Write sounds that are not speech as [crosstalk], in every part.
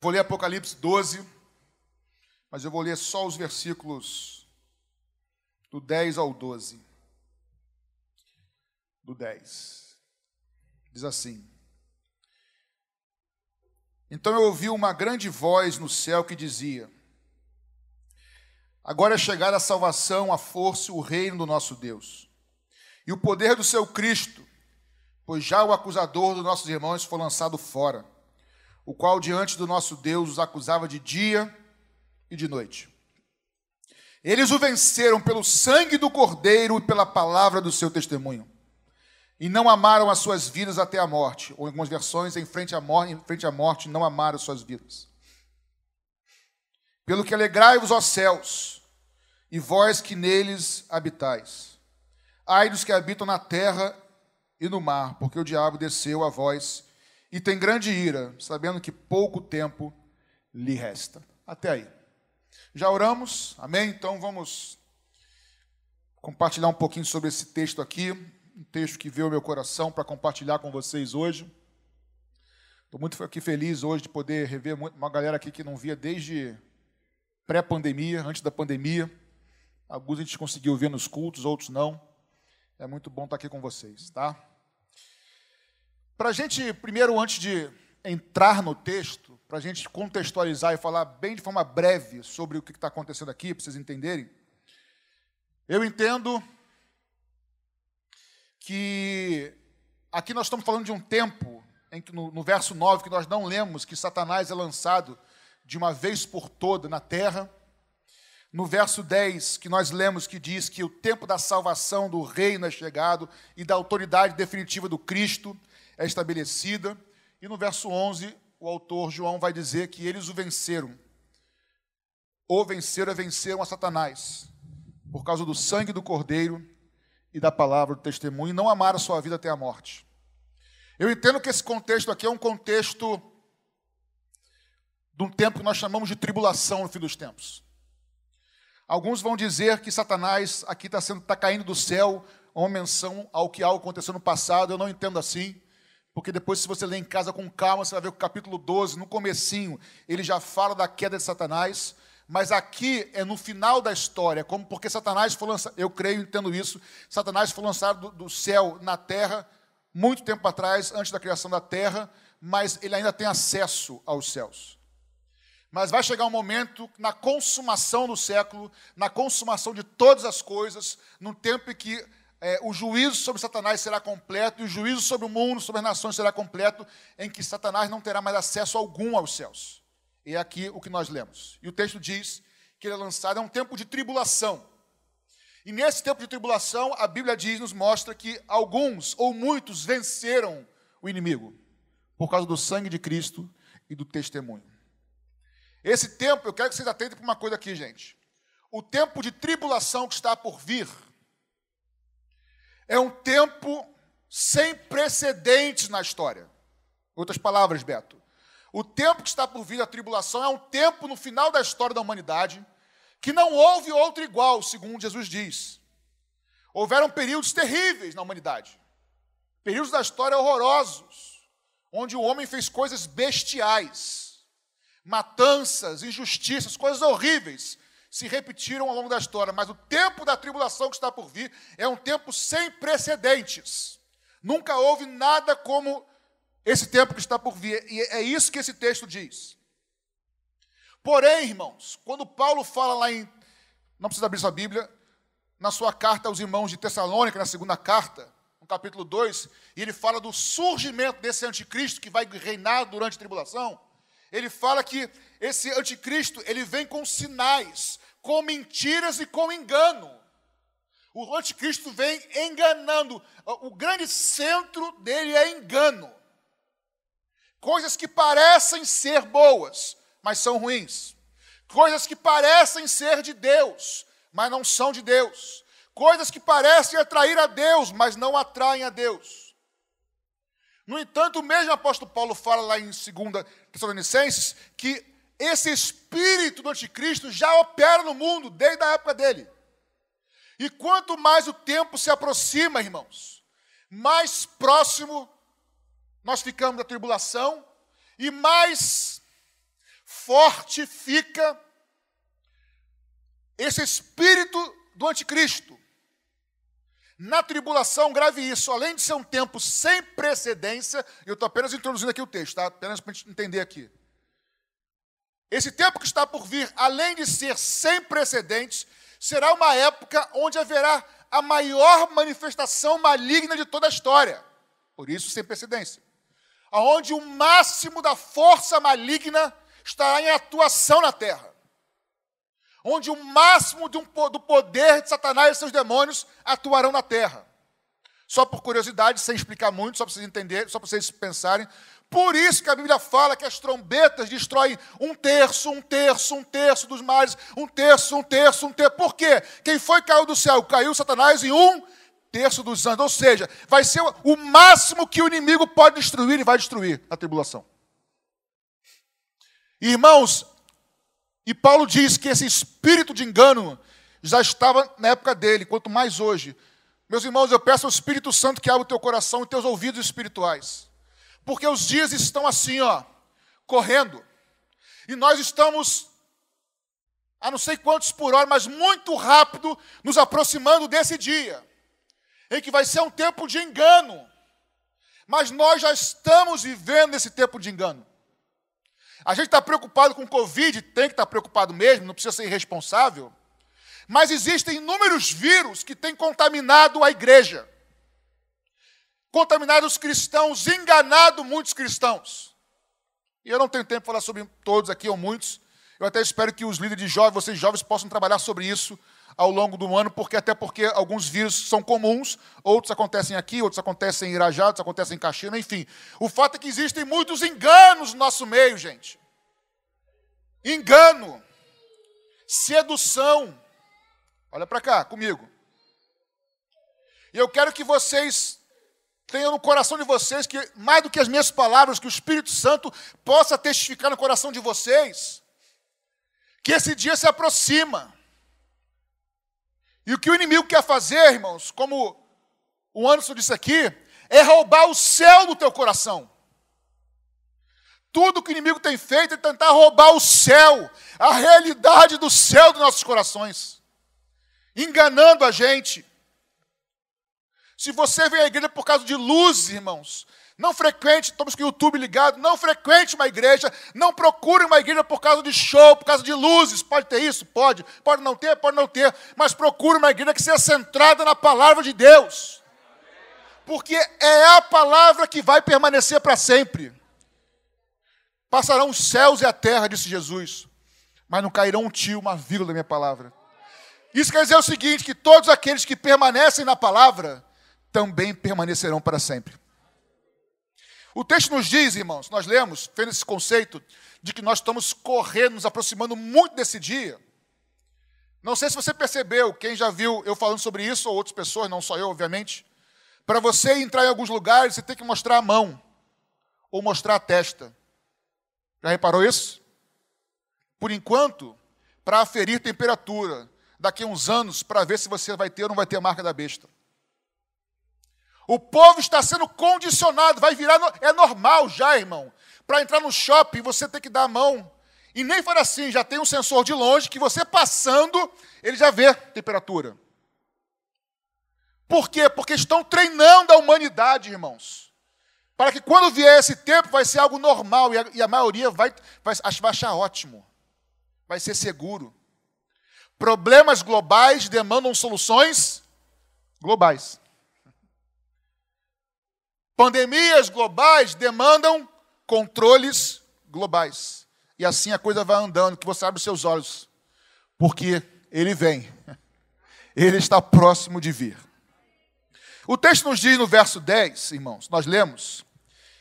Vou ler Apocalipse 12, mas eu vou ler só os versículos do 10 ao 12. Do 10. Diz assim: Então eu ouvi uma grande voz no céu que dizia: Agora é chegada a salvação, a força e o reino do nosso Deus, e o poder do seu Cristo, pois já o acusador dos nossos irmãos foi lançado fora o qual diante do nosso Deus os acusava de dia e de noite. Eles o venceram pelo sangue do Cordeiro e pela palavra do seu testemunho. E não amaram as suas vidas até a morte. Ou em algumas versões, em frente à morte, em frente à morte não amaram as suas vidas. Pelo que alegrai-vos, ó céus, e vós que neles habitais. Ai dos que habitam na terra e no mar, porque o diabo desceu a vós e tem grande ira, sabendo que pouco tempo lhe resta. Até aí. Já oramos? Amém? Então vamos compartilhar um pouquinho sobre esse texto aqui, um texto que veio ao meu coração para compartilhar com vocês hoje. Estou muito aqui feliz hoje de poder rever uma galera aqui que não via desde pré-pandemia, antes da pandemia. Alguns a gente conseguiu ver nos cultos, outros não. É muito bom estar aqui com vocês, tá? Para a gente, primeiro, antes de entrar no texto, para a gente contextualizar e falar bem de forma breve sobre o que está acontecendo aqui, para vocês entenderem, eu entendo que aqui nós estamos falando de um tempo em que no, no verso 9 que nós não lemos que Satanás é lançado de uma vez por toda na terra. No verso 10, que nós lemos que diz que o tempo da salvação do reino é chegado e da autoridade definitiva do Cristo é estabelecida. E no verso 11, o autor João vai dizer que eles o venceram. O venceram é venceram a Satanás, por causa do sangue do Cordeiro e da palavra do testemunho, e não amaram a sua vida até a morte. Eu entendo que esse contexto aqui é um contexto de um tempo que nós chamamos de tribulação no fim dos tempos. Alguns vão dizer que Satanás aqui está tá caindo do céu, uma menção ao que algo aconteceu no passado. Eu não entendo assim. Porque depois, se você ler em casa com calma, você vai ver que o capítulo 12, no comecinho, ele já fala da queda de Satanás. Mas aqui é no final da história, como porque Satanás foi lançado, eu creio, entendo isso, Satanás foi lançado do, do céu na terra, muito tempo atrás, antes da criação da terra, mas ele ainda tem acesso aos céus. Mas vai chegar um momento, na consumação do século, na consumação de todas as coisas, num tempo em que é, o juízo sobre Satanás será completo, e o juízo sobre o mundo, sobre as nações será completo, em que Satanás não terá mais acesso algum aos céus. E é aqui o que nós lemos. E o texto diz que ele é lançado, é um tempo de tribulação. E nesse tempo de tribulação, a Bíblia diz, nos mostra que alguns ou muitos venceram o inimigo, por causa do sangue de Cristo e do testemunho. Esse tempo, eu quero que vocês atentem para uma coisa aqui, gente. O tempo de tribulação que está por vir é um tempo sem precedentes na história. Outras palavras, Beto. O tempo que está por vir a tribulação é um tempo no final da história da humanidade que não houve outro igual, segundo Jesus diz. Houveram períodos terríveis na humanidade, períodos da história horrorosos, onde o homem fez coisas bestiais, matanças, injustiças, coisas horríveis, se repetiram ao longo da história, mas o tempo da tribulação que está por vir é um tempo sem precedentes. Nunca houve nada como esse tempo que está por vir, e é isso que esse texto diz. Porém, irmãos, quando Paulo fala lá em. Não precisa abrir sua Bíblia, na sua carta aos irmãos de Tessalônica, na segunda carta, no capítulo 2, e ele fala do surgimento desse anticristo que vai reinar durante a tribulação. Ele fala que esse anticristo, ele vem com sinais, com mentiras e com engano. O anticristo vem enganando. O grande centro dele é engano. Coisas que parecem ser boas, mas são ruins. Coisas que parecem ser de Deus, mas não são de Deus. Coisas que parecem atrair a Deus, mas não atraem a Deus. No entanto, o mesmo apóstolo Paulo fala lá em 2 Tessalonicenses que esse espírito do anticristo já opera no mundo desde a época dele. E quanto mais o tempo se aproxima, irmãos, mais próximo nós ficamos da tribulação e mais fortifica esse espírito do anticristo. Na tribulação, grave isso, além de ser um tempo sem precedência, eu estou apenas introduzindo aqui o texto, tá? apenas para a gente entender aqui. Esse tempo que está por vir, além de ser sem precedentes, será uma época onde haverá a maior manifestação maligna de toda a história. Por isso, sem precedência. Onde o máximo da força maligna estará em atuação na terra onde o máximo um, do poder de Satanás e seus demônios atuarão na terra. Só por curiosidade, sem explicar muito, só para vocês entenderem, só para vocês pensarem. Por isso que a Bíblia fala que as trombetas destroem um terço, um terço, um terço dos mares, um terço, um terço, um terço. Por quê? Quem foi caiu do céu? Caiu Satanás em um terço dos anjos. Ou seja, vai ser o máximo que o inimigo pode destruir e vai destruir a tribulação. Irmãos, e Paulo diz que esse espírito de engano já estava na época dele, quanto mais hoje. Meus irmãos, eu peço ao Espírito Santo que abra o teu coração e teus ouvidos espirituais. Porque os dias estão assim, ó, correndo. E nós estamos, a não sei quantos por hora, mas muito rápido, nos aproximando desse dia, em que vai ser um tempo de engano. Mas nós já estamos vivendo esse tempo de engano. A gente está preocupado com Covid, tem que estar tá preocupado mesmo, não precisa ser irresponsável. Mas existem inúmeros vírus que têm contaminado a igreja, contaminado os cristãos, enganado muitos cristãos. E eu não tenho tempo para falar sobre todos aqui, ou muitos. Eu até espero que os líderes de jovens, vocês jovens, possam trabalhar sobre isso ao longo do ano, porque até porque alguns vírus são comuns, outros acontecem aqui, outros acontecem em Irajá, outros acontecem em Caxina, enfim. O fato é que existem muitos enganos no nosso meio, gente. Engano, sedução. Olha para cá comigo. E eu quero que vocês tenham no coração de vocês que mais do que as minhas palavras, que o Espírito Santo possa testificar no coração de vocês que esse dia se aproxima. E o que o inimigo quer fazer, irmãos, como o Anderson disse aqui, é roubar o céu do teu coração. Tudo que o inimigo tem feito é tentar roubar o céu, a realidade do céu dos nossos corações, enganando a gente. Se você vem à igreja por causa de luz, irmãos, não frequente, estamos com o YouTube ligado, não frequente uma igreja, não procure uma igreja por causa de show, por causa de luzes. Pode ter isso? Pode. Pode não ter? Pode não ter. Mas procure uma igreja que seja centrada na palavra de Deus. Porque é a palavra que vai permanecer para sempre. Passarão os céus e a terra, disse Jesus, mas não cairão um tio, uma vírgula da minha palavra. Isso quer dizer o seguinte: que todos aqueles que permanecem na palavra também permanecerão para sempre. O texto nos diz, irmãos, nós lemos, fez esse conceito de que nós estamos correndo, nos aproximando muito desse dia. Não sei se você percebeu, quem já viu eu falando sobre isso, ou outras pessoas, não só eu, obviamente. Para você entrar em alguns lugares, você tem que mostrar a mão, ou mostrar a testa. Já reparou isso? Por enquanto, para aferir temperatura, daqui a uns anos, para ver se você vai ter ou não vai ter a marca da besta. O povo está sendo condicionado, vai virar. É normal já, irmão. Para entrar no shopping, você tem que dar a mão. E nem for assim, já tem um sensor de longe que você passando, ele já vê temperatura. Por quê? Porque estão treinando a humanidade, irmãos. Para que quando vier esse tempo, vai ser algo normal e a, e a maioria vai, vai, vai achar ótimo. Vai ser seguro. Problemas globais demandam soluções globais. Pandemias globais demandam controles globais. E assim a coisa vai andando, que você abre os seus olhos. Porque ele vem. [laughs] Ele está próximo de vir. O texto nos diz no verso 10, irmãos, nós lemos,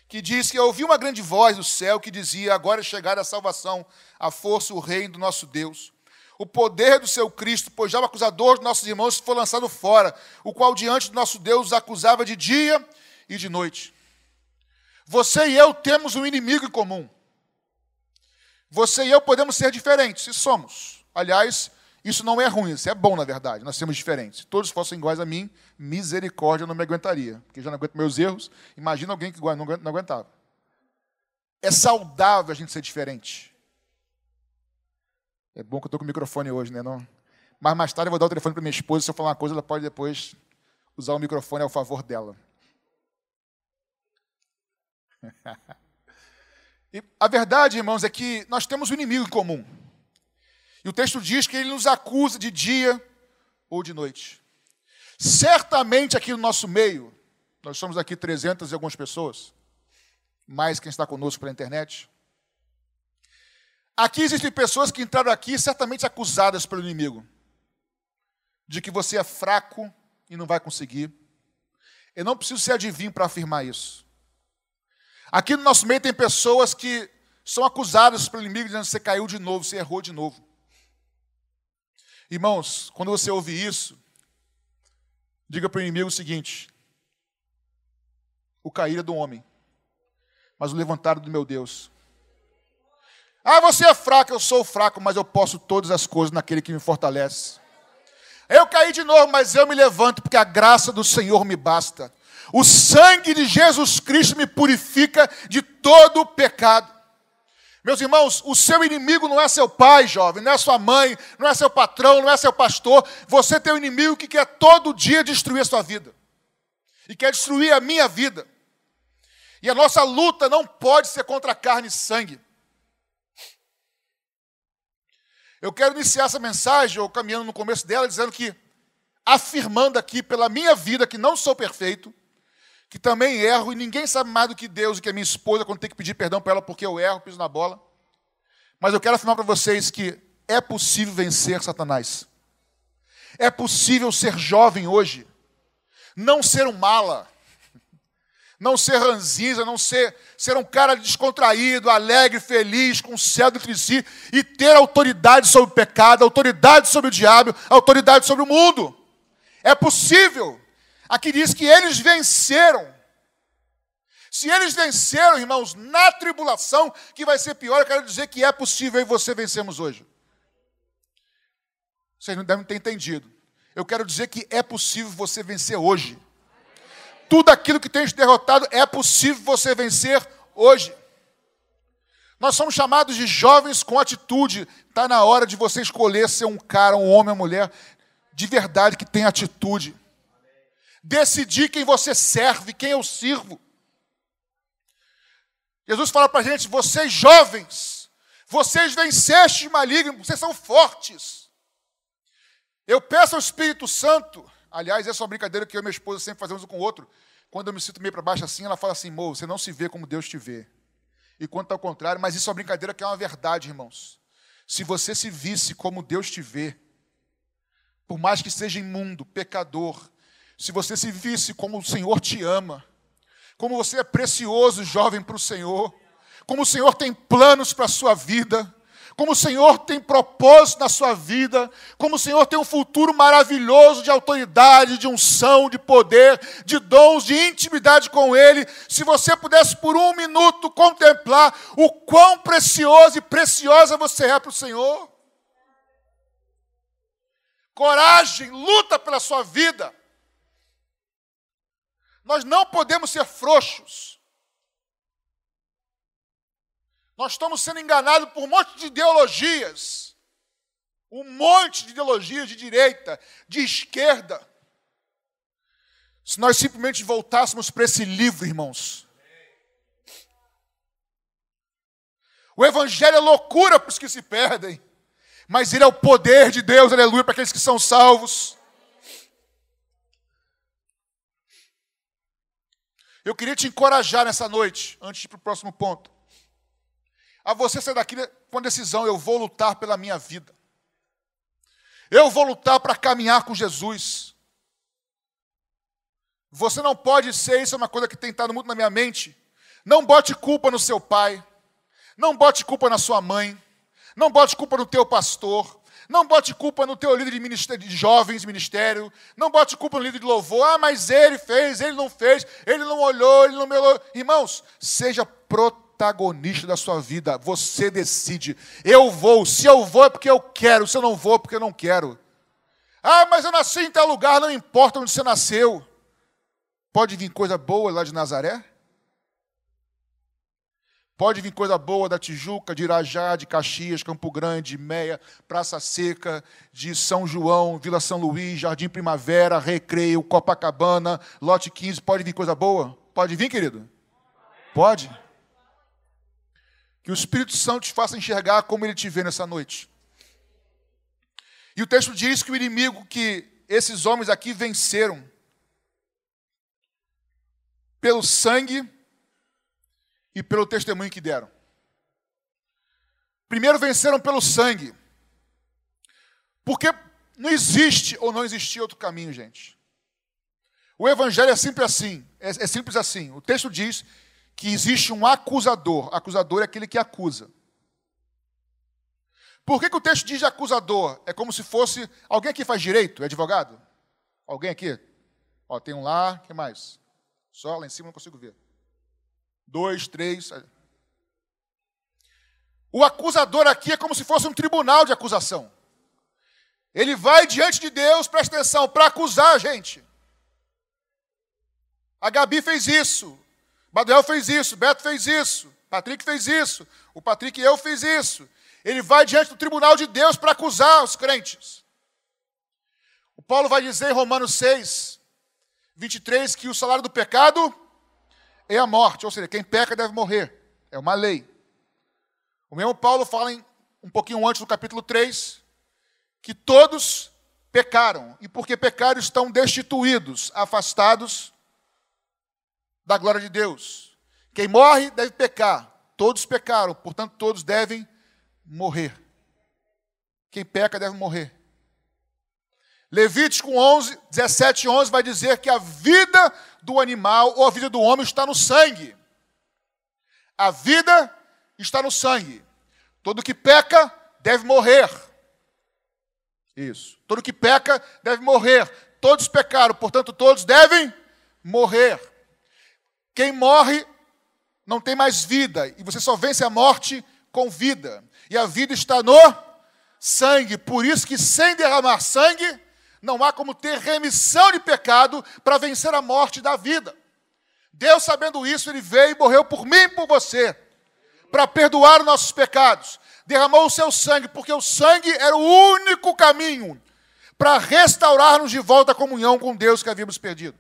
que diz que ouvi uma grande voz do céu que dizia: Agora é chegada a salvação, a força, o reino do nosso Deus. O poder do seu Cristo, pois já o acusador dos nossos irmãos foi lançado fora, o qual diante do nosso Deus os acusava de dia e de noite. Você e eu temos um inimigo em comum. Você e eu podemos ser diferentes, e somos. Aliás, isso não é ruim, isso é bom, na verdade. Nós somos diferentes. Se todos fossem iguais a mim, misericórdia, eu não me aguentaria. Porque já não aguento meus erros. Imagina alguém que não aguentava. É saudável a gente ser diferente. É bom que eu estou com o microfone hoje, né? Não? Mas mais tarde eu vou dar o telefone para minha esposa. Se eu falar uma coisa, ela pode depois usar o microfone ao favor dela. [laughs] e a verdade, irmãos, é que nós temos um inimigo em comum. E o texto diz que ele nos acusa de dia ou de noite. Certamente aqui no nosso meio, nós somos aqui 300 e algumas pessoas, mais quem está conosco pela internet. Aqui existem pessoas que entraram aqui certamente acusadas pelo inimigo de que você é fraco e não vai conseguir. Eu não preciso ser adivinho para afirmar isso. Aqui no nosso meio tem pessoas que são acusadas pelo inimigo dizendo você caiu de novo, você errou de novo. Irmãos, quando você ouve isso, diga para o inimigo o seguinte: o cair é do homem, mas o levantar é do meu Deus. Ah, você é fraco, eu sou fraco, mas eu posso todas as coisas naquele que me fortalece. Eu caí de novo, mas eu me levanto, porque a graça do Senhor me basta. O sangue de Jesus Cristo me purifica de todo pecado. Meus irmãos, o seu inimigo não é seu pai, jovem, não é sua mãe, não é seu patrão, não é seu pastor. Você tem um inimigo que quer todo dia destruir a sua vida. E quer destruir a minha vida. E a nossa luta não pode ser contra carne e sangue. Eu quero iniciar essa mensagem, ou caminhando no começo dela, dizendo que, afirmando aqui pela minha vida que não sou perfeito, que também erro, e ninguém sabe mais do que Deus e que a minha esposa quando tem que pedir perdão para ela porque eu erro, piso na bola. Mas eu quero afirmar para vocês que é possível vencer Satanás. É possível ser jovem hoje, não ser um mala, não ser ranzinza, não ser, ser um cara descontraído, alegre, feliz, com o céu dentro de si e ter autoridade sobre o pecado, autoridade sobre o diabo, autoridade sobre o mundo. É possível. Aqui diz que eles venceram. Se eles venceram, irmãos, na tribulação, que vai ser pior, eu quero dizer que é possível e você vencemos hoje. Vocês não devem ter entendido. Eu quero dizer que é possível você vencer hoje tudo aquilo que tem te derrotado é possível você vencer hoje. Nós somos chamados de jovens com atitude. Está na hora de você escolher ser um cara, um homem, uma mulher de verdade que tem atitude. Decidir quem você serve, quem eu sirvo. Jesus fala para a gente: vocês jovens, vocês venceste maligno, vocês são fortes. Eu peço ao Espírito Santo Aliás, essa é uma brincadeira que eu e minha esposa sempre fazemos um com o outro. Quando eu me sinto meio para baixo assim, ela fala assim: Mo, você não se vê como Deus te vê. E quanto ao contrário, mas isso é uma brincadeira que é uma verdade, irmãos. Se você se visse como Deus te vê, por mais que seja imundo, pecador, se você se visse como o Senhor te ama, como você é precioso, jovem, para o Senhor, como o Senhor tem planos para a sua vida, como o Senhor tem propósito na sua vida, como o Senhor tem um futuro maravilhoso de autoridade, de unção, de poder, de dons, de intimidade com Ele. Se você pudesse por um minuto contemplar o quão precioso e preciosa você é para o Senhor. Coragem, luta pela sua vida. Nós não podemos ser frouxos. Nós estamos sendo enganados por um monte de ideologias. Um monte de ideologias de direita, de esquerda. Se nós simplesmente voltássemos para esse livro, irmãos. O Evangelho é loucura para os que se perdem, mas ele é o poder de Deus, aleluia, para aqueles que são salvos. Eu queria te encorajar nessa noite, antes de ir para o próximo ponto a você sair daqui com a decisão: eu vou lutar pela minha vida. Eu vou lutar para caminhar com Jesus. Você não pode ser, isso é uma coisa que tem estado muito na minha mente. Não bote culpa no seu pai. Não bote culpa na sua mãe. Não bote culpa no teu pastor. Não bote culpa no teu líder de, ministério, de jovens ministério. Não bote culpa no líder de louvor. Ah, mas ele fez, ele não fez, ele não olhou, ele não me olhou. Irmãos, seja protagonista da sua vida. Você decide. Eu vou. Se eu vou é porque eu quero. Se eu não vou é porque eu não quero. Ah, mas eu nasci em tal lugar. Não importa onde você nasceu. Pode vir coisa boa lá de Nazaré? Pode vir coisa boa da Tijuca, de Irajá, de Caxias, Campo Grande, Meia, Praça Seca, de São João, Vila São Luís, Jardim Primavera, Recreio, Copacabana, Lote 15. Pode vir coisa boa? Pode vir, querido? Pode? Que o Espírito Santo te faça enxergar como ele te vê nessa noite. E o texto diz que o inimigo que esses homens aqui venceram pelo sangue e pelo testemunho que deram. Primeiro venceram pelo sangue. Porque não existe ou não existia outro caminho, gente. O evangelho é sempre assim, é, é simples assim. O texto diz que existe um acusador. Acusador é aquele que acusa. Por que, que o texto diz acusador? É como se fosse. Alguém aqui faz direito? É advogado? Alguém aqui? Ó, tem um lá, que mais? Só lá em cima não consigo ver dois, três. O acusador aqui é como se fosse um tribunal de acusação. Ele vai diante de Deus, presta atenção, para acusar a gente. A Gabi fez isso, Baduel fez isso, Beto fez isso, Patrick fez isso, o Patrick e eu fez isso. Ele vai diante do tribunal de Deus para acusar os crentes. O Paulo vai dizer em Romanos 6, 23, que o salário do pecado é a morte, ou seja, quem peca deve morrer. É uma lei. O mesmo Paulo fala em, um pouquinho antes do capítulo 3 que todos pecaram, e porque pecaram estão destituídos, afastados da glória de Deus. Quem morre deve pecar. Todos pecaram, portanto, todos devem morrer. Quem peca deve morrer. Levítico 11, 17 11 vai dizer que a vida do animal ou a vida do homem está no sangue. A vida está no sangue. Todo que peca deve morrer. Isso. Todo que peca deve morrer. Todos pecaram, portanto, todos devem morrer. Quem morre não tem mais vida, e você só vence a morte com vida. E a vida está no sangue. Por isso que sem derramar sangue, não há como ter remissão de pecado para vencer a morte da vida. Deus, sabendo isso, ele veio e morreu por mim e por você, para perdoar os nossos pecados. Derramou o seu sangue, porque o sangue era o único caminho para restaurar-nos de volta a comunhão com Deus que havíamos perdido.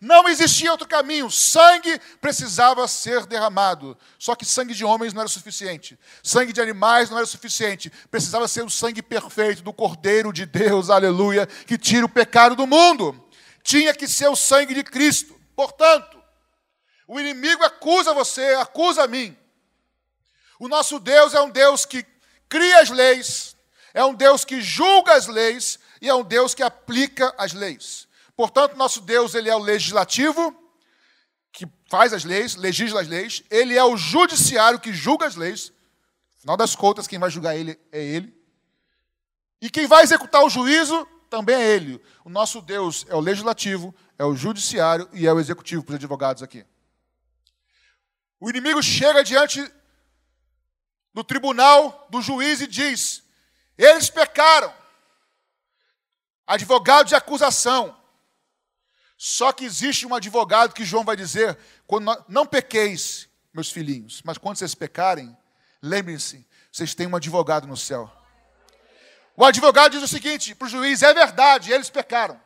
Não existia outro caminho. Sangue precisava ser derramado. Só que sangue de homens não era suficiente. Sangue de animais não era suficiente. Precisava ser o sangue perfeito do Cordeiro de Deus, aleluia, que tira o pecado do mundo. Tinha que ser o sangue de Cristo. Portanto, o inimigo acusa você, acusa a mim. O nosso Deus é um Deus que cria as leis, é um Deus que julga as leis e é um Deus que aplica as leis. Portanto, nosso Deus, ele é o legislativo, que faz as leis, legisla as leis, ele é o judiciário que julga as leis. Afinal das contas, quem vai julgar ele é ele. E quem vai executar o juízo também é ele. O nosso Deus é o legislativo, é o judiciário e é o executivo para os advogados aqui. O inimigo chega diante do tribunal, do juiz e diz: eles pecaram. Advogado de acusação. Só que existe um advogado que João vai dizer: quando nós, não pequeis, meus filhinhos, mas quando vocês pecarem, lembrem-se, vocês têm um advogado no céu. O advogado diz o seguinte para o juiz: é verdade, eles pecaram.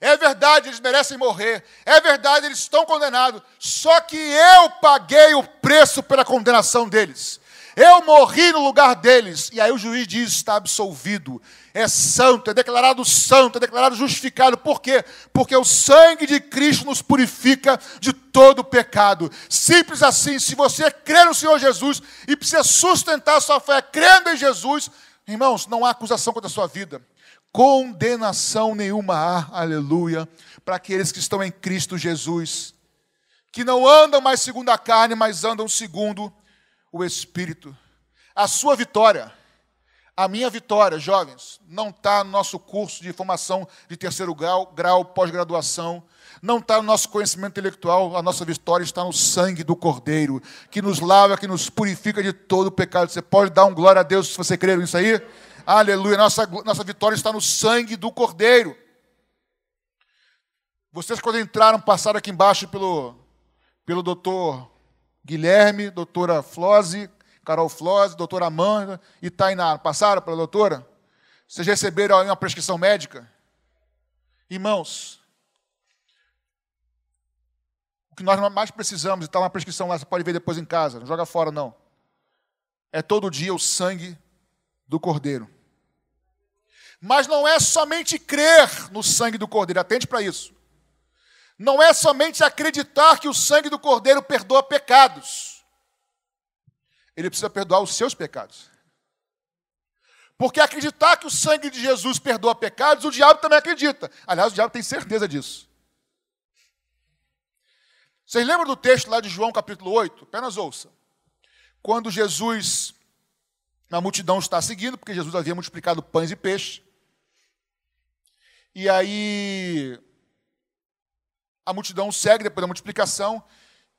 É verdade, eles merecem morrer. É verdade, eles estão condenados. Só que eu paguei o preço pela condenação deles. Eu morri no lugar deles. E aí o juiz diz: está absolvido. É santo, é declarado santo, é declarado justificado. Por quê? Porque o sangue de Cristo nos purifica de todo pecado. Simples assim. Se você crê no Senhor Jesus e precisa sustentar a sua fé crendo em Jesus, irmãos, não há acusação contra a sua vida. Condenação nenhuma há, aleluia, para aqueles que estão em Cristo Jesus, que não andam mais segundo a carne, mas andam segundo o Espírito. A sua vitória, a minha vitória, jovens, não está no nosso curso de formação de terceiro grau, grau pós-graduação, não está no nosso conhecimento intelectual, a nossa vitória está no sangue do Cordeiro, que nos lava, que nos purifica de todo o pecado. Você pode dar um glória a Deus se você crer nisso aí? Aleluia, nossa, nossa vitória está no sangue do Cordeiro. Vocês, quando entraram, passaram aqui embaixo pelo, pelo doutor Guilherme, doutora Flose, Carol Flose, doutora Amanda e Tainá. Passaram pela doutora? Vocês receberam uma prescrição médica? Irmãos, o que nós mais precisamos, e está uma prescrição lá, você pode ver depois em casa, não joga fora não. É todo dia o sangue do Cordeiro. Mas não é somente crer no sangue do Cordeiro, atente para isso. Não é somente acreditar que o sangue do Cordeiro perdoa pecados. Ele precisa perdoar os seus pecados. Porque acreditar que o sangue de Jesus perdoa pecados, o diabo também acredita. Aliás, o diabo tem certeza disso. Vocês lembram do texto lá de João capítulo 8? Apenas ouça. Quando Jesus, a multidão está seguindo, porque Jesus havia multiplicado pães e peixes. E aí a multidão segue depois da multiplicação.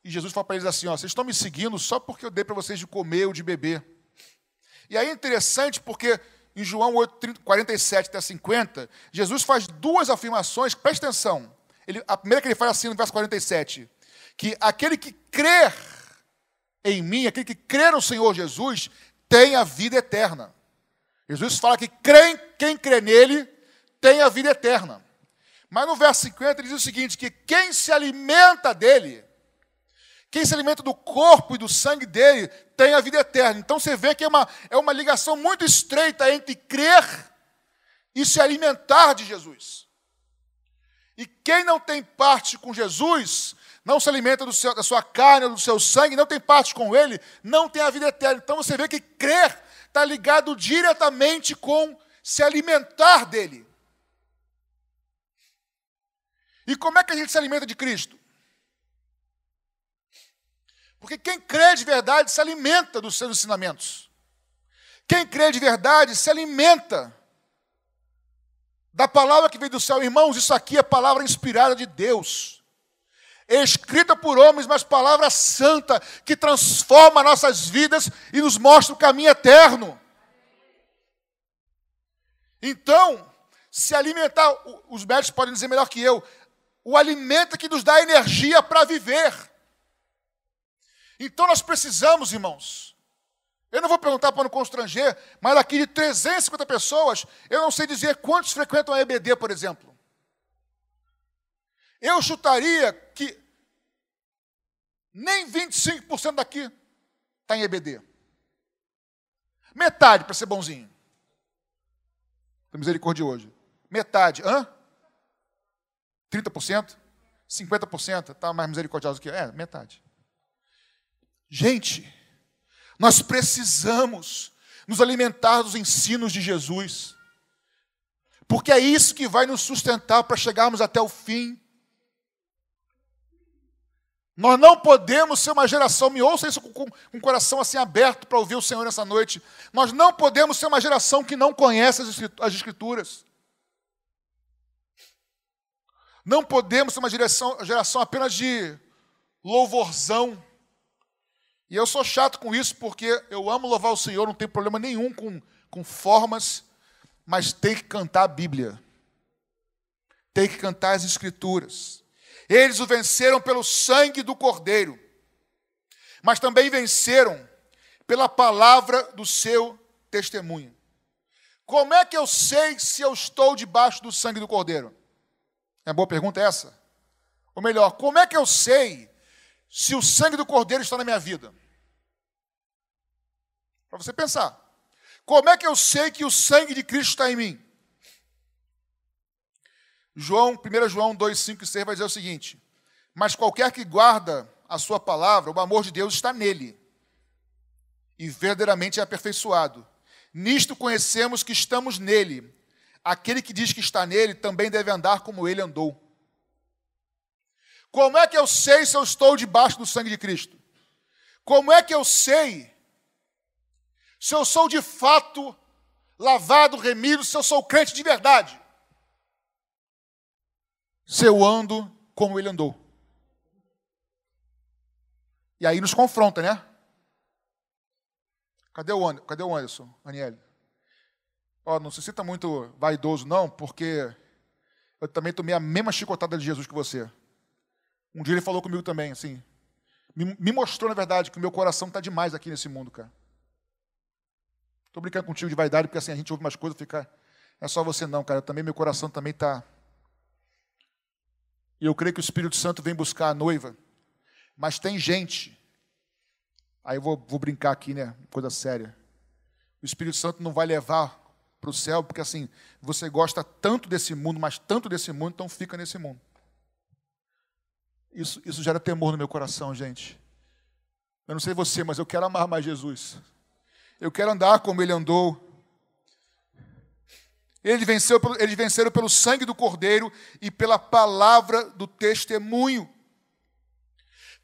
E Jesus fala para eles assim: ó, vocês estão me seguindo só porque eu dei para vocês de comer ou de beber. E aí é interessante porque em João 8, 47 até 50, Jesus faz duas afirmações, preste atenção. Ele, a primeira que ele faz assim no verso 47, que aquele que crer em mim, aquele que crer no Senhor Jesus, tem a vida eterna. Jesus fala que crê, quem crê nele tem a vida eterna. Mas no verso 50 ele diz o seguinte: que quem se alimenta dele, quem se alimenta do corpo e do sangue dele, tem a vida eterna. Então você vê que é uma, é uma ligação muito estreita entre crer e se alimentar de Jesus. E quem não tem parte com Jesus, não se alimenta seu, da sua carne, do seu sangue, não tem parte com ele, não tem a vida eterna. Então você vê que crer está ligado diretamente com se alimentar dele. E como é que a gente se alimenta de Cristo? Porque quem crê de verdade se alimenta dos seus ensinamentos. Quem crê de verdade se alimenta da palavra que vem do céu. Irmãos, isso aqui é palavra inspirada de Deus escrita por homens, mas palavra santa que transforma nossas vidas e nos mostra o caminho eterno. Então, se alimentar, os médicos podem dizer melhor que eu, o alimento que nos dá energia para viver. Então nós precisamos, irmãos. Eu não vou perguntar para não constranger, mas aqui de 350 pessoas, eu não sei dizer quantos frequentam a EBD, por exemplo. Eu chutaria que nem 25% daqui está em EBD. Metade, para ser bonzinho. Tem misericórdia hoje. Metade. Hã? 30%? 50%? Está mais misericordioso que eu? É, metade. Gente, nós precisamos nos alimentar dos ensinos de Jesus. Porque é isso que vai nos sustentar para chegarmos até o fim. Nós não podemos ser uma geração, me ouça isso com, com, com o coração assim aberto para ouvir o Senhor nessa noite. Nós não podemos ser uma geração que não conhece as Escrituras. Não podemos ser uma geração, geração apenas de louvorzão. E eu sou chato com isso porque eu amo louvar o Senhor, não tem problema nenhum com, com formas, mas tem que cantar a Bíblia. Tem que cantar as Escrituras. Eles o venceram pelo sangue do Cordeiro, mas também venceram pela palavra do seu testemunho. Como é que eu sei se eu estou debaixo do sangue do Cordeiro? É uma boa pergunta essa. Ou melhor, como é que eu sei se o sangue do Cordeiro está na minha vida? Para você pensar. Como é que eu sei que o sangue de Cristo está em mim? João, 1 João 2, 5 e 6 vai dizer o seguinte: Mas qualquer que guarda a sua palavra, o amor de Deus está nele, e verdadeiramente é aperfeiçoado. Nisto conhecemos que estamos nele. Aquele que diz que está nele também deve andar como ele andou. Como é que eu sei se eu estou debaixo do sangue de Cristo? Como é que eu sei se eu sou de fato lavado, remido, se eu sou crente de verdade? se eu ando como ele andou. E aí nos confronta, né? Cadê o, Anderson? Cadê o Anderson, Aniele? Ó, não se sinta muito vaidoso, não, porque eu também tomei a mesma chicotada de Jesus que você. Um dia ele falou comigo também, assim, me, me mostrou, na verdade, que o meu coração está demais aqui nesse mundo, cara. Estou brincando contigo de vaidade, porque assim a gente ouve umas coisas e fica. É só você não, cara. Também meu coração também está. E eu creio que o Espírito Santo vem buscar a noiva. Mas tem gente. Aí eu vou, vou brincar aqui, né? Coisa séria. O Espírito Santo não vai levar para o céu, porque assim, você gosta tanto desse mundo, mas tanto desse mundo, então fica nesse mundo. Isso, isso gera temor no meu coração, gente. Eu não sei você, mas eu quero amar mais Jesus. Eu quero andar como ele andou. Ele venceu, eles venceram pelo sangue do Cordeiro e pela palavra do testemunho.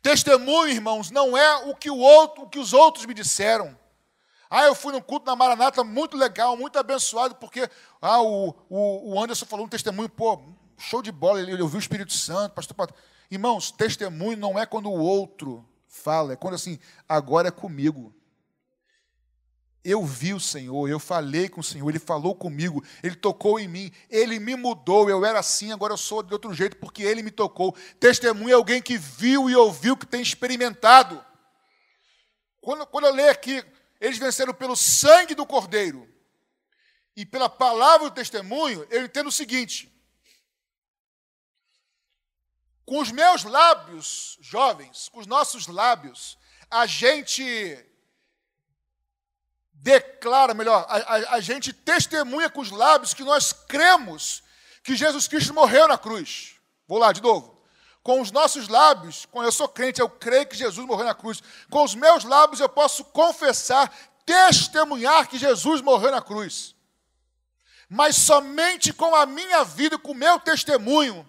Testemunho, irmãos, não é o que, o outro, o que os outros me disseram. Ah, eu fui no culto na Maranata, muito legal, muito abençoado, porque ah, o, o, o Anderson falou um testemunho, pô, show de bola, ele, ouviu o Espírito Santo, pastor. Irmãos, testemunho não é quando o outro fala, é quando assim, agora é comigo. Eu vi o Senhor, eu falei com o Senhor, Ele falou comigo, Ele tocou em mim, Ele me mudou, eu era assim, agora eu sou de outro jeito, porque Ele me tocou. Testemunho é alguém que viu e ouviu, que tem experimentado. Quando, quando eu leio aqui, eles venceram pelo sangue do Cordeiro e pela palavra do testemunho, eu entendo o seguinte: com os meus lábios, jovens, com os nossos lábios, a gente declara, melhor, a, a, a, gente testemunha com os lábios que nós cremos que Jesus Cristo morreu na cruz. Vou lá de novo. Com os nossos lábios, quando eu sou crente, eu creio que Jesus morreu na cruz. Com os meus lábios eu posso confessar, testemunhar que Jesus morreu na cruz. Mas somente com a minha vida, com o meu testemunho,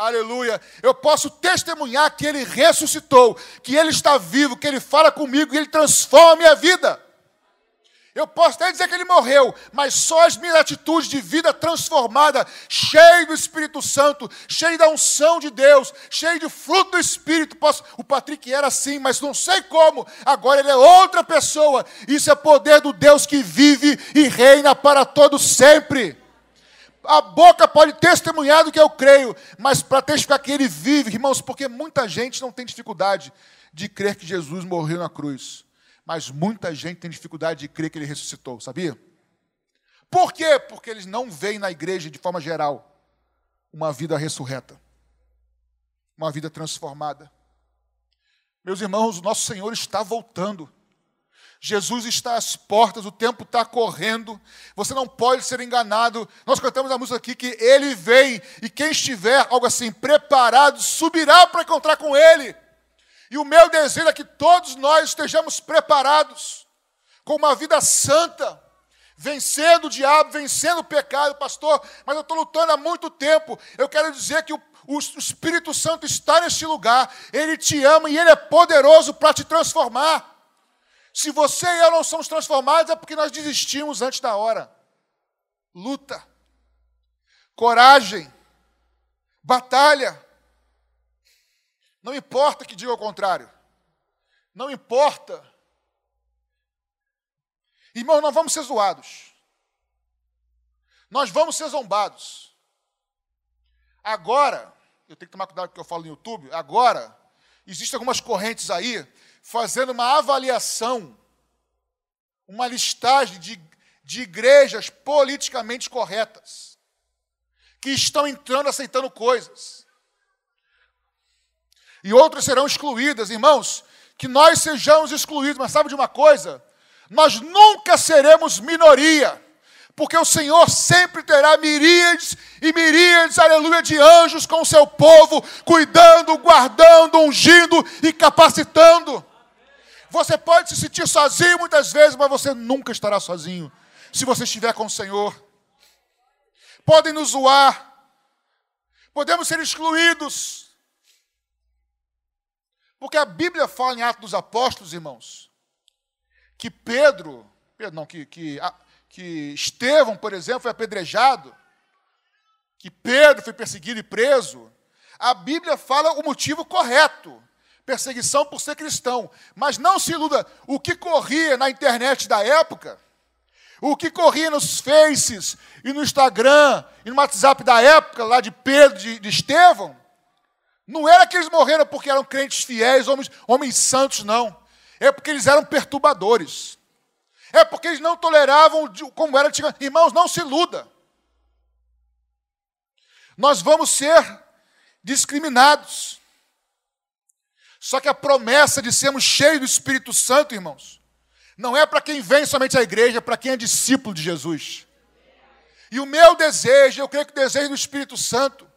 Aleluia. Eu posso testemunhar que Ele ressuscitou, que Ele está vivo, que Ele fala comigo e Ele transforma a minha vida. Eu posso até dizer que ele morreu, mas só as minhas atitudes de vida transformada, cheio do Espírito Santo, cheio da unção de Deus, cheio de fruto do Espírito. Posso... O Patrick era assim, mas não sei como. Agora ele é outra pessoa. Isso é poder do Deus que vive e reina para todo sempre. A boca pode testemunhar do que eu creio, mas para testificar que ele vive, irmãos, porque muita gente não tem dificuldade de crer que Jesus morreu na cruz, mas muita gente tem dificuldade de crer que ele ressuscitou, sabia? Por quê? Porque eles não veem na igreja, de forma geral, uma vida ressurreta, uma vida transformada. Meus irmãos, o nosso Senhor está voltando. Jesus está às portas, o tempo está correndo, você não pode ser enganado. Nós cantamos a música aqui que Ele vem, e quem estiver, algo assim, preparado, subirá para encontrar com Ele. E o meu desejo é que todos nós estejamos preparados, com uma vida santa, vencendo o diabo, vencendo o pecado, pastor. Mas eu estou lutando há muito tempo. Eu quero dizer que o, o Espírito Santo está neste lugar, Ele te ama e Ele é poderoso para te transformar. Se você e eu não somos transformados, é porque nós desistimos antes da hora. Luta, coragem, batalha. Não importa que diga o contrário. Não importa. Irmão, nós vamos ser zoados. Nós vamos ser zombados. Agora, eu tenho que tomar cuidado com o que eu falo no YouTube. Agora, existem algumas correntes aí fazendo uma avaliação, uma listagem de, de igrejas politicamente corretas, que estão entrando aceitando coisas. E outras serão excluídas, irmãos, que nós sejamos excluídos, mas sabe de uma coisa? Nós nunca seremos minoria porque o Senhor sempre terá miríades e miríades, aleluia, de anjos com o seu povo, cuidando, guardando, ungindo e capacitando. Você pode se sentir sozinho muitas vezes, mas você nunca estará sozinho se você estiver com o Senhor. Podem nos zoar, podemos ser excluídos, porque a Bíblia fala em Atos dos Apóstolos, irmãos, que Pedro, Pedro não, que, que, que Estevão, por exemplo, foi apedrejado, que Pedro foi perseguido e preso. A Bíblia fala o motivo correto perseguição por ser cristão. Mas não se iluda, o que corria na internet da época, o que corria nos Faces e no Instagram e no WhatsApp da época, lá de Pedro, de, de Estevão, Não era que eles morreram porque eram crentes fiéis, homens, homens santos, não. É porque eles eram perturbadores. É porque eles não toleravam como era antigamente. Irmãos, não se iluda. Nós vamos ser discriminados. Só que a promessa de sermos cheios do Espírito Santo, irmãos, não é para quem vem somente à igreja, é para quem é discípulo de Jesus. E o meu desejo, eu creio que o desejo do Espírito Santo,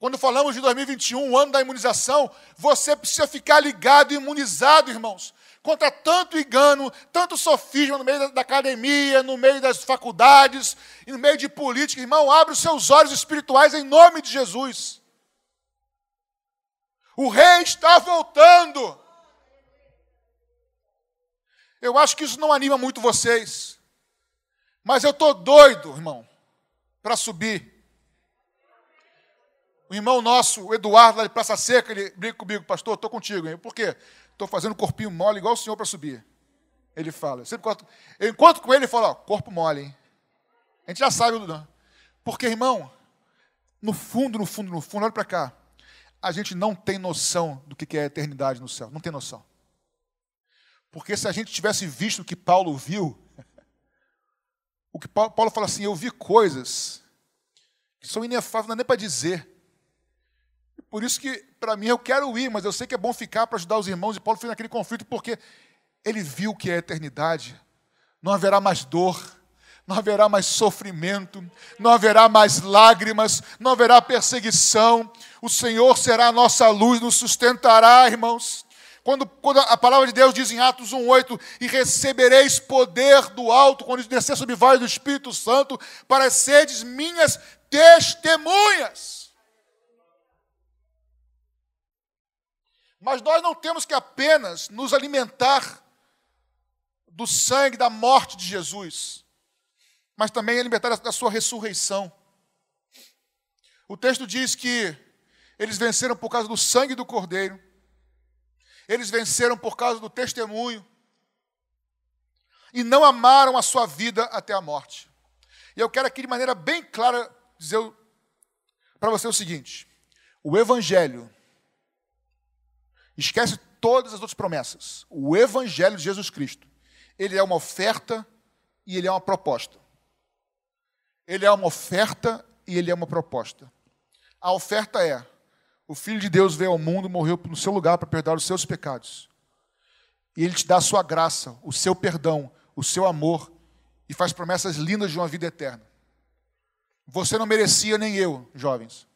quando falamos de 2021, o ano da imunização, você precisa ficar ligado e imunizado, irmãos, contra tanto engano, tanto sofisma no meio da academia, no meio das faculdades, no meio de política. Irmão, abre os seus olhos espirituais em nome de Jesus. O rei está voltando. Eu acho que isso não anima muito vocês. Mas eu estou doido, irmão, para subir o irmão nosso, o Eduardo, lá de Praça Seca, ele brinca comigo, pastor, estou contigo. Hein? Por quê? Estou fazendo corpinho mole igual o senhor para subir. Ele fala. Sempre encontro, eu encontro com ele e falo, ó, corpo mole, hein? A gente já sabe, não. Porque, irmão, no fundo, no fundo, no fundo, olha para cá. A gente não tem noção do que é a eternidade no céu. Não tem noção. Porque se a gente tivesse visto o que Paulo viu, [laughs] o que Paulo, Paulo fala assim, eu vi coisas que são inefáveis, não é nem para dizer. Por isso que, para mim, eu quero ir, mas eu sei que é bom ficar para ajudar os irmãos. E Paulo fez naquele conflito porque ele viu que é a eternidade. Não haverá mais dor, não haverá mais sofrimento, não haverá mais lágrimas, não haverá perseguição. O Senhor será a nossa luz, nos sustentará, irmãos. Quando, quando, a palavra de Deus diz em Atos 1,8: E recebereis poder do alto, quando descer sobre vós do Espírito Santo, para seres minhas testemunhas. Mas nós não temos que apenas nos alimentar do sangue, da morte de Jesus, mas também alimentar da sua ressurreição. O texto diz que eles venceram por causa do sangue do Cordeiro, eles venceram por causa do testemunho, e não amaram a sua vida até a morte. E eu quero aqui de maneira bem clara dizer para você o seguinte: o Evangelho Esquece todas as outras promessas. O Evangelho de Jesus Cristo. Ele é uma oferta e ele é uma proposta. Ele é uma oferta e ele é uma proposta. A oferta é: o Filho de Deus veio ao mundo, morreu no seu lugar para perdoar os seus pecados. E ele te dá a sua graça, o seu perdão, o seu amor e faz promessas lindas de uma vida eterna. Você não merecia, nem eu, jovens.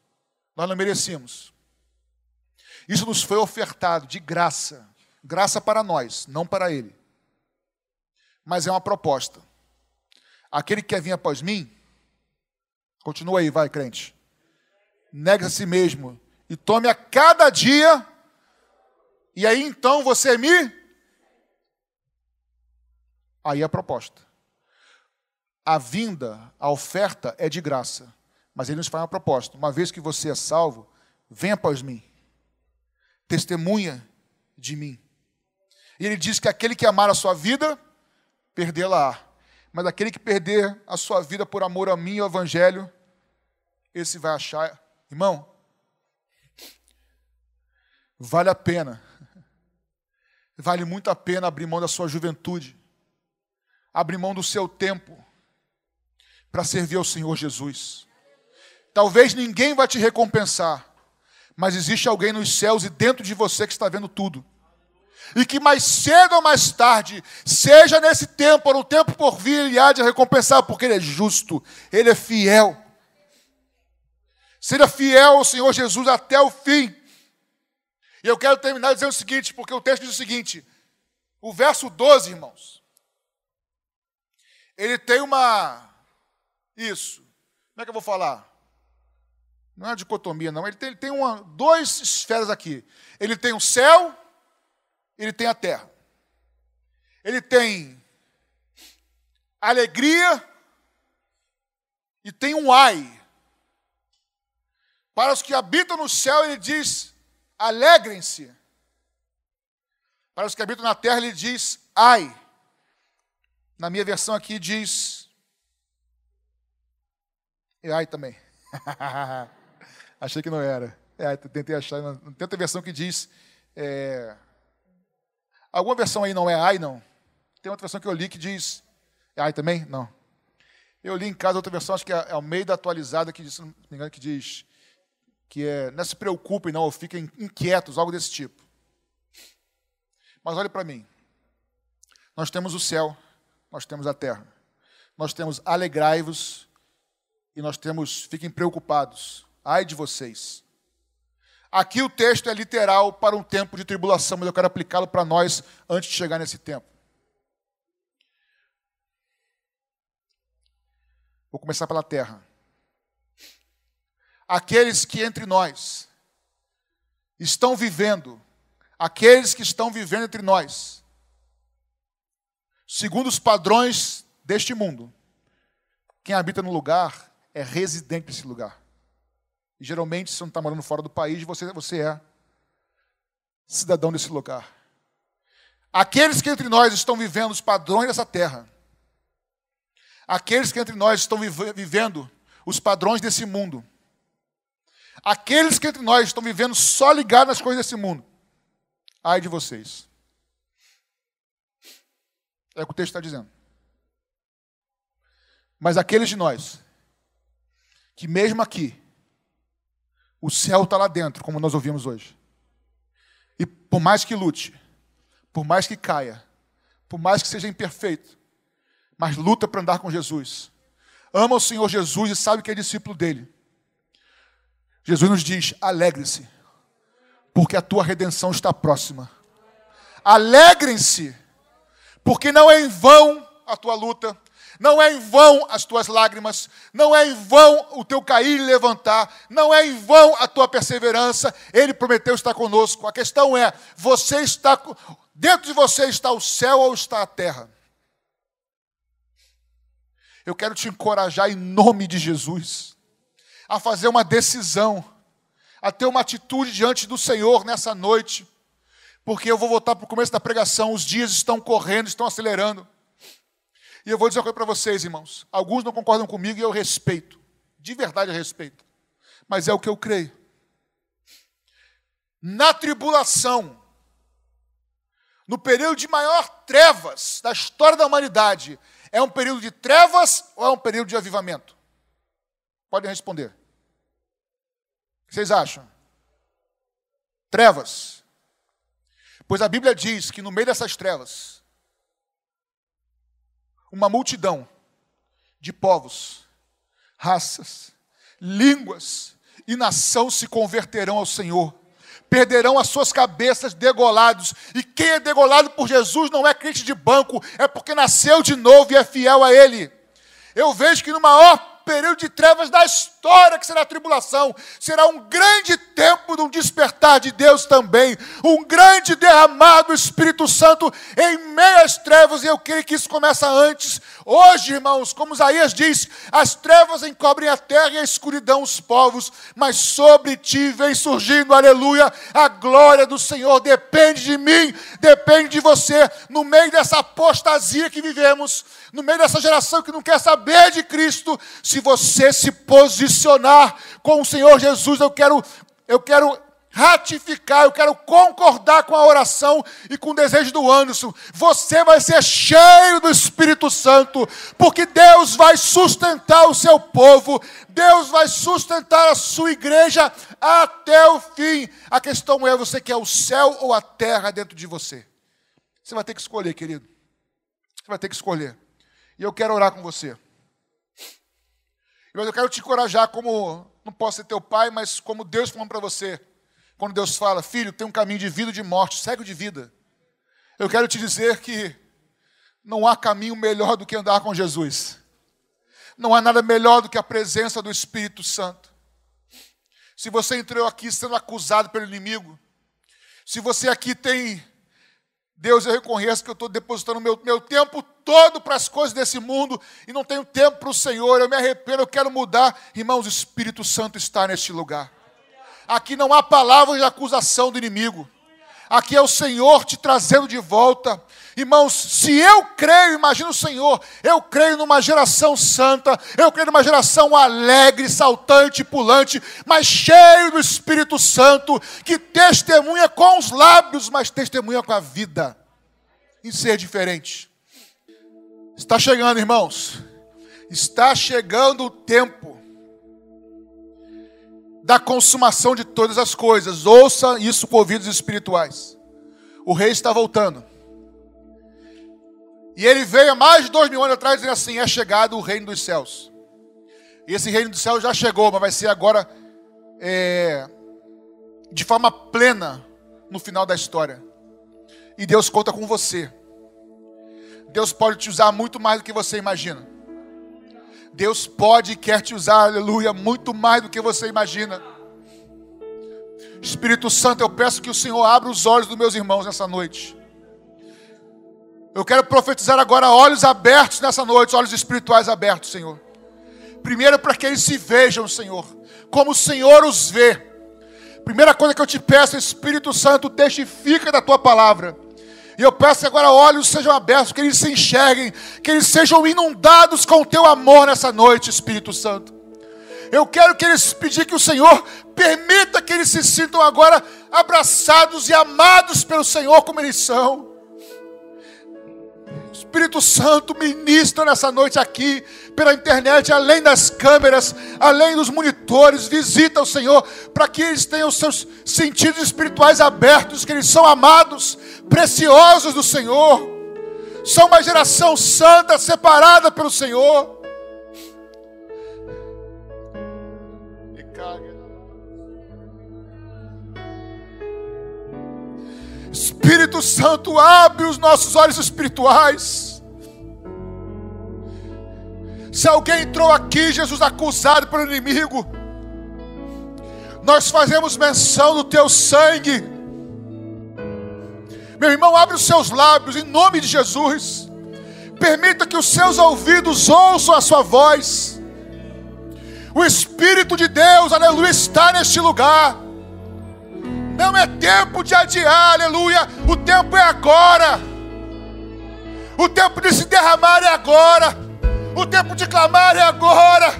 Nós não merecíamos. Isso nos foi ofertado de graça. Graça para nós, não para ele. Mas é uma proposta. Aquele que quer vir após mim, continua aí, vai, crente. Negue a si mesmo e tome a cada dia, e aí então você me. Aí a proposta. A vinda, a oferta é de graça, mas ele nos faz uma proposta. Uma vez que você é salvo, venha após mim testemunha de mim. E ele diz que aquele que amar a sua vida, perdê-la. Mas aquele que perder a sua vida por amor a mim e ao Evangelho, esse vai achar. Irmão, vale a pena. Vale muito a pena abrir mão da sua juventude, abrir mão do seu tempo para servir ao Senhor Jesus. Talvez ninguém vai te recompensar, mas existe alguém nos céus e dentro de você que está vendo tudo. E que mais cedo ou mais tarde, seja nesse tempo ou no tempo por vir, ele há de recompensar, porque ele é justo, ele é fiel. Seja fiel ao Senhor Jesus até o fim. E eu quero terminar dizendo o seguinte, porque o texto diz o seguinte: o verso 12, irmãos, ele tem uma. Isso. Como é que eu vou falar? Não é dicotomia, não. Ele tem, ele tem uma, duas esferas aqui. Ele tem o céu, ele tem a terra. Ele tem alegria e tem um ai. Para os que habitam no céu, ele diz: alegrem-se. Para os que habitam na terra, ele diz: ai. Na minha versão aqui diz. E ai também. [laughs] Achei que não era. É, tentei achar, tem outra versão que diz. É... Alguma versão aí não é ai, não? Tem outra versão que eu li que diz. É ai também? Não. Eu li em casa outra versão, acho que é, é o meio da atualizada, que diz, não me engano, que diz que é, não se preocupem, não, ou fiquem inquietos, algo desse tipo. Mas olhe para mim. Nós temos o céu, nós temos a terra. Nós temos alegrai-vos e nós temos fiquem preocupados. Ai de vocês. Aqui o texto é literal para um tempo de tribulação, mas eu quero aplicá-lo para nós antes de chegar nesse tempo. Vou começar pela terra. Aqueles que entre nós estão vivendo, aqueles que estão vivendo entre nós, segundo os padrões deste mundo, quem habita no lugar é residente desse lugar. E geralmente, se você não está morando fora do país, você, você é cidadão desse lugar. Aqueles que entre nós estão vivendo os padrões dessa terra, aqueles que entre nós estão vivendo os padrões desse mundo, aqueles que entre nós estão vivendo só ligados nas coisas desse mundo, ai de vocês. É o que o texto está dizendo. Mas aqueles de nós, que mesmo aqui, o céu está lá dentro, como nós ouvimos hoje. E por mais que lute, por mais que caia, por mais que seja imperfeito, mas luta para andar com Jesus. Ama o Senhor Jesus e sabe que é discípulo dele. Jesus nos diz: alegre-se, porque a tua redenção está próxima. Alegrem-se, porque não é em vão a tua luta, não é em vão as tuas lágrimas, não é em vão o teu cair e levantar, não é em vão a tua perseverança. Ele prometeu estar conosco. A questão é: você está dentro de você está o céu ou está a terra? Eu quero te encorajar em nome de Jesus a fazer uma decisão, a ter uma atitude diante do Senhor nessa noite, porque eu vou voltar para o começo da pregação. Os dias estão correndo, estão acelerando. E eu vou dizer uma coisa para vocês, irmãos. Alguns não concordam comigo e eu respeito. De verdade eu respeito. Mas é o que eu creio. Na tribulação, no período de maior trevas da história da humanidade, é um período de trevas ou é um período de avivamento? Podem responder. O que vocês acham? Trevas. Pois a Bíblia diz que no meio dessas trevas, uma multidão de povos, raças, línguas e nação se converterão ao Senhor. Perderão as suas cabeças degolados. E quem é degolado por Jesus não é crente de banco, é porque nasceu de novo e é fiel a Ele. Eu vejo que no maior período de trevas da história, que será a tribulação. Será um grande tempo de um despertar de Deus também. Um grande derramado do Espírito Santo em meio às trevas. E eu creio que isso começa antes. Hoje, irmãos, como Isaías diz, as trevas encobrem a terra e a escuridão os povos. Mas sobre ti vem surgindo, aleluia, a glória do Senhor. Depende de mim, depende de você. No meio dessa apostasia que vivemos, no meio dessa geração que não quer saber de Cristo, se você se posicionar com o Senhor Jesus, eu quero, eu quero ratificar, eu quero concordar com a oração e com o desejo do Anderson. Você vai ser cheio do Espírito Santo, porque Deus vai sustentar o seu povo, Deus vai sustentar a sua igreja até o fim. A questão é: você quer o céu ou a terra dentro de você? Você vai ter que escolher, querido. Você vai ter que escolher. E eu quero orar com você. Mas eu quero te encorajar, como não posso ser teu pai, mas como Deus falando para você. Quando Deus fala, filho, tem um caminho de vida e de morte, segue de vida. Eu quero te dizer que não há caminho melhor do que andar com Jesus. Não há nada melhor do que a presença do Espírito Santo. Se você entrou aqui sendo acusado pelo inimigo, se você aqui tem Deus, eu reconheço que eu estou depositando meu, meu tempo todo para as coisas desse mundo e não tenho tempo para o Senhor. Eu me arrependo, eu quero mudar. Irmãos, o Espírito Santo está neste lugar. Aqui não há palavras de acusação do inimigo. Aqui é o Senhor te trazendo de volta. Irmãos, se eu creio, imagina o Senhor, eu creio numa geração santa, eu creio numa geração alegre, saltante, pulante, mas cheio do Espírito Santo, que testemunha com os lábios, mas testemunha com a vida, em ser diferente. Está chegando, irmãos, está chegando o tempo da consumação de todas as coisas. Ouça isso com ouvidos espirituais. O rei está voltando. E ele veio há mais de dois mil anos atrás dizendo assim: é chegado o reino dos céus. E esse reino dos céus já chegou, mas vai ser agora é, de forma plena no final da história. E Deus conta com você. Deus pode te usar muito mais do que você imagina. Deus pode e quer te usar, aleluia, muito mais do que você imagina. Espírito Santo, eu peço que o Senhor abra os olhos dos meus irmãos nessa noite. Eu quero profetizar agora olhos abertos nessa noite, olhos espirituais abertos, Senhor. Primeiro, para que eles se vejam, Senhor, como o Senhor os vê. Primeira coisa que eu te peço, Espírito Santo, testifica da tua palavra. E eu peço que agora olhos sejam abertos, que eles se enxerguem, que eles sejam inundados com o teu amor nessa noite, Espírito Santo. Eu quero que eles pedir que o Senhor permita que eles se sintam agora abraçados e amados pelo Senhor como eles são. Espírito Santo, ministra nessa noite aqui, pela internet, além das câmeras, além dos monitores, visita o Senhor, para que eles tenham seus sentidos espirituais abertos, que eles são amados, preciosos do Senhor, são uma geração santa, separada pelo Senhor. Espírito Santo, abre os nossos olhos espirituais. Se alguém entrou aqui, Jesus, acusado pelo inimigo, nós fazemos menção do teu sangue. Meu irmão, abre os seus lábios em nome de Jesus. Permita que os seus ouvidos ouçam a sua voz. O Espírito de Deus, aleluia, está neste lugar. Não é tempo de adiar, aleluia. O tempo é agora. O tempo de se derramar é agora. O tempo de clamar é agora.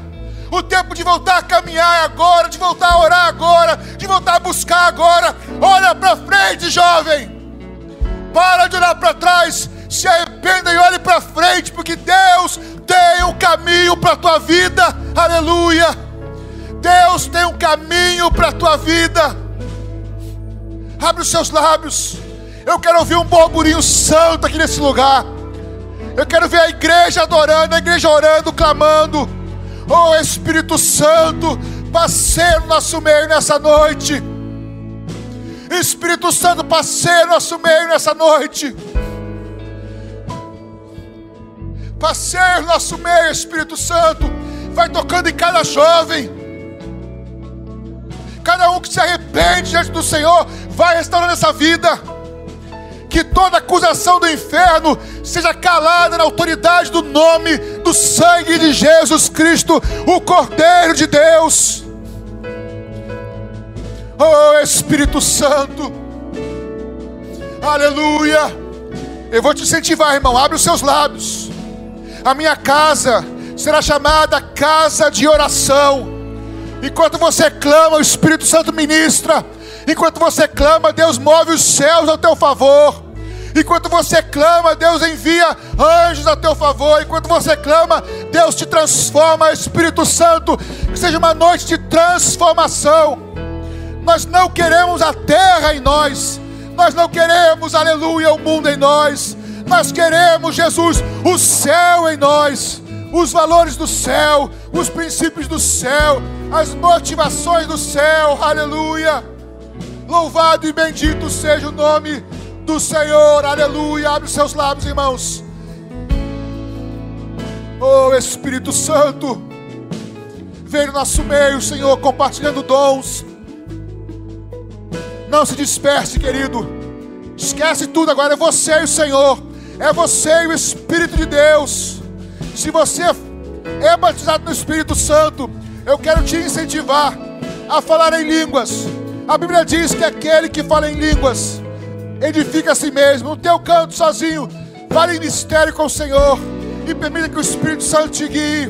O tempo de voltar a caminhar é agora, de voltar a orar agora, de voltar a buscar agora. Olha para frente, jovem. Para de olhar para trás. Se arrependa e olhe para frente, porque Deus tem um caminho para a tua vida. Aleluia. Deus tem um caminho para a tua vida. Abre os seus lábios. Eu quero ouvir um burburinho santo aqui nesse lugar. Eu quero ver a igreja adorando, a igreja orando, clamando. Oh Espírito Santo, passeia no nosso meio nessa noite. Espírito Santo, passeia no nosso meio nessa noite. Passeia no nosso meio, Espírito Santo. Vai tocando em cada jovem cada um que se arrepende diante do Senhor, vai restaurando essa vida. Que toda acusação do inferno seja calada na autoridade do nome, do sangue de Jesus Cristo, o Cordeiro de Deus. Oh Espírito Santo, aleluia. Eu vou te incentivar, irmão, abre os seus lábios. A minha casa será chamada casa de oração. Enquanto você clama, o Espírito Santo ministra. Enquanto você clama, Deus move os céus ao teu favor. Enquanto você clama, Deus envia anjos a teu favor. Enquanto você clama, Deus te transforma, Espírito Santo. Que seja uma noite de transformação. Nós não queremos a terra em nós. Nós não queremos, aleluia, o mundo em nós. Nós queremos, Jesus, o céu em nós. Os valores do céu, os princípios do céu, as motivações do céu, aleluia. Louvado e bendito seja o nome do Senhor, aleluia. Abre os seus lábios, irmãos. Oh Espírito Santo, vem no nosso meio, Senhor, compartilhando dons. Não se disperse, querido. Esquece tudo agora, é você e o Senhor, é você e o Espírito de Deus. Se você é batizado no Espírito Santo, eu quero te incentivar a falar em línguas. A Bíblia diz que aquele que fala em línguas edifica a si mesmo, no teu canto sozinho. Vale em mistério com o Senhor e permita que o Espírito Santo te guie.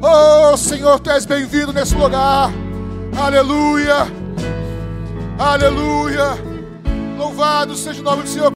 Oh Senhor, tu és bem-vindo nesse lugar. Aleluia. Aleluia. Louvado seja o nome do Senhor.